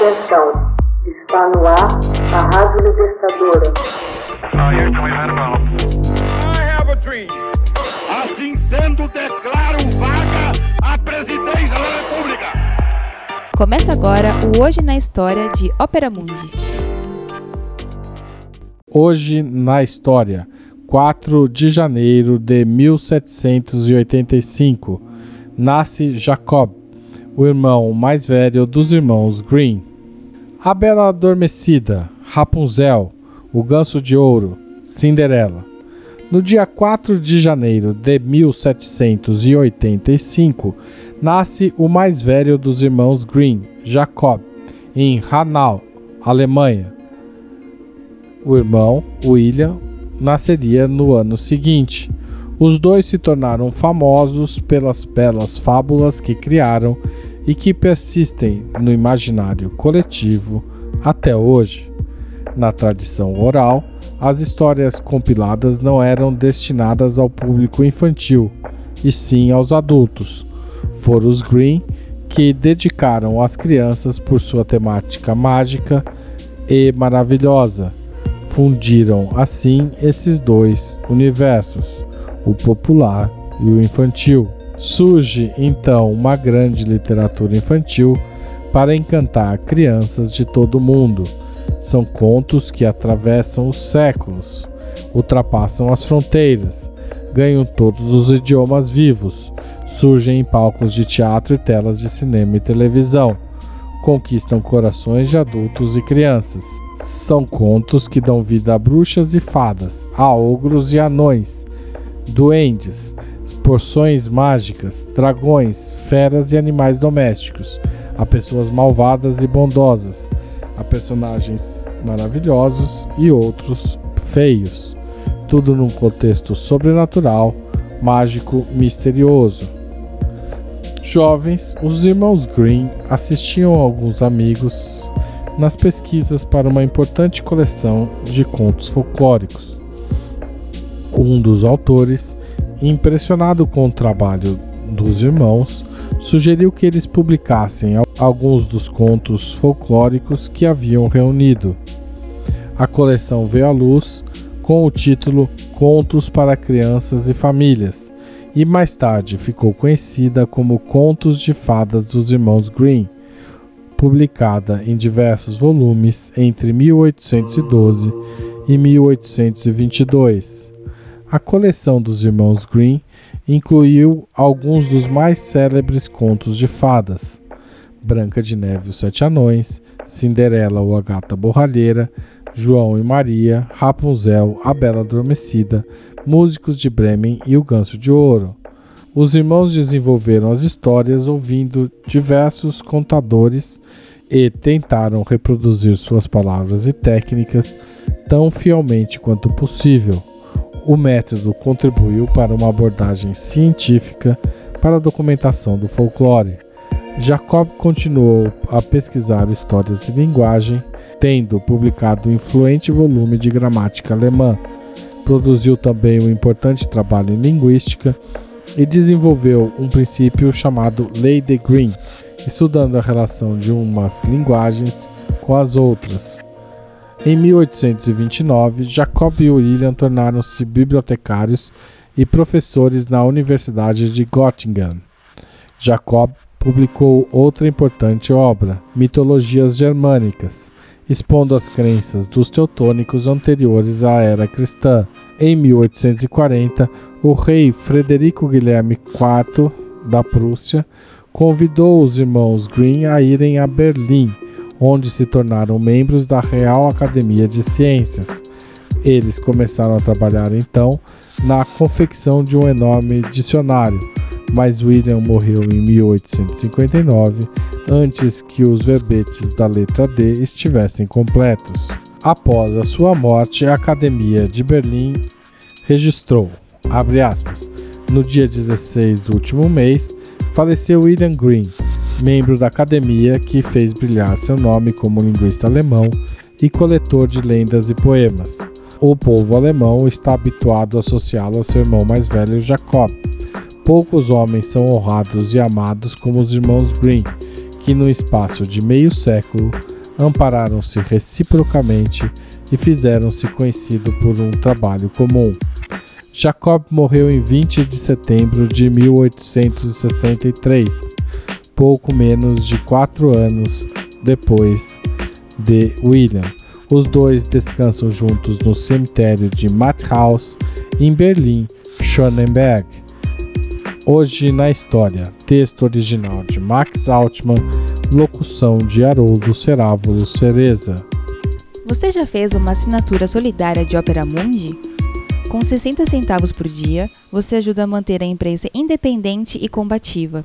Atenção, está no ar a Rádio Libertadora. Assim sendo, declaro vaga a presidência da República. Começa agora o Hoje na História de Ópera Mundi. Hoje na História, 4 de janeiro de 1785, nasce Jacob, o irmão mais velho dos irmãos Green. A Bela Adormecida, Rapunzel, O Ganso de Ouro, Cinderela. No dia 4 de janeiro de 1785, nasce o mais velho dos irmãos Green, Jacob, em Hanau, Alemanha. O irmão, William, nasceria no ano seguinte. Os dois se tornaram famosos pelas belas fábulas que criaram e que persistem no imaginário coletivo até hoje. Na tradição oral, as histórias compiladas não eram destinadas ao público infantil, e sim aos adultos. Foram os Green que dedicaram às crianças por sua temática mágica e maravilhosa. Fundiram assim esses dois universos o popular e o infantil. Surge então uma grande literatura infantil para encantar crianças de todo o mundo. São contos que atravessam os séculos, ultrapassam as fronteiras, ganham todos os idiomas vivos, surgem em palcos de teatro e telas de cinema e televisão, conquistam corações de adultos e crianças. São contos que dão vida a bruxas e fadas, a ogros e anões, duendes, porções mágicas, dragões, feras e animais domésticos, a pessoas malvadas e bondosas, a personagens maravilhosos e outros feios. Tudo num contexto sobrenatural, mágico, misterioso. Jovens, os irmãos Green assistiam alguns amigos nas pesquisas para uma importante coleção de contos folclóricos. Um dos autores, impressionado com o trabalho dos irmãos, sugeriu que eles publicassem alguns dos contos folclóricos que haviam reunido. A coleção veio à luz com o título Contos para Crianças e Famílias e mais tarde ficou conhecida como Contos de Fadas dos Irmãos Green, publicada em diversos volumes entre 1812 e 1822. A coleção dos irmãos Green incluiu alguns dos mais célebres contos de fadas: Branca de Neve e os Sete Anões, Cinderela ou a Gata Borralheira, João e Maria, Rapunzel, A Bela Adormecida, Músicos de Bremen e O Ganso de Ouro. Os irmãos desenvolveram as histórias ouvindo diversos contadores e tentaram reproduzir suas palavras e técnicas tão fielmente quanto possível. O método contribuiu para uma abordagem científica para a documentação do folclore. Jacob continuou a pesquisar histórias e linguagem, tendo publicado um influente volume de gramática alemã. Produziu também um importante trabalho em linguística e desenvolveu um princípio chamado Lei de Green, estudando a relação de umas linguagens com as outras. Em 1829, Jacob e William tornaram-se bibliotecários e professores na Universidade de Göttingen. Jacob publicou outra importante obra, Mitologias Germânicas, expondo as crenças dos teutônicos anteriores à era cristã. Em 1840, o rei Frederico Guilherme IV da Prússia convidou os irmãos Green a irem a Berlim onde se tornaram membros da Real Academia de Ciências. Eles começaram a trabalhar então na confecção de um enorme dicionário, mas William morreu em 1859 antes que os verbetes da letra D estivessem completos. Após a sua morte, a Academia de Berlim registrou, aspas, no dia 16 do último mês, faleceu William Green, membro da academia que fez brilhar seu nome como linguista alemão e coletor de lendas e poemas. O povo alemão está habituado a associá-lo ao seu irmão mais velho Jacob. Poucos homens são honrados e amados como os irmãos Green, que no espaço de meio século ampararam-se reciprocamente e fizeram-se conhecido por um trabalho comum. Jacob morreu em 20 de setembro de 1863, pouco menos de quatro anos depois de William. Os dois descansam juntos no cemitério de Matthaus, em Berlim, Schönenberg. Hoje na história, texto original de Max Altman, locução de Haroldo Cerávulo Cereza. Você já fez uma assinatura solidária de Opera Mundi? Com 60 centavos por dia, você ajuda a manter a imprensa independente e combativa.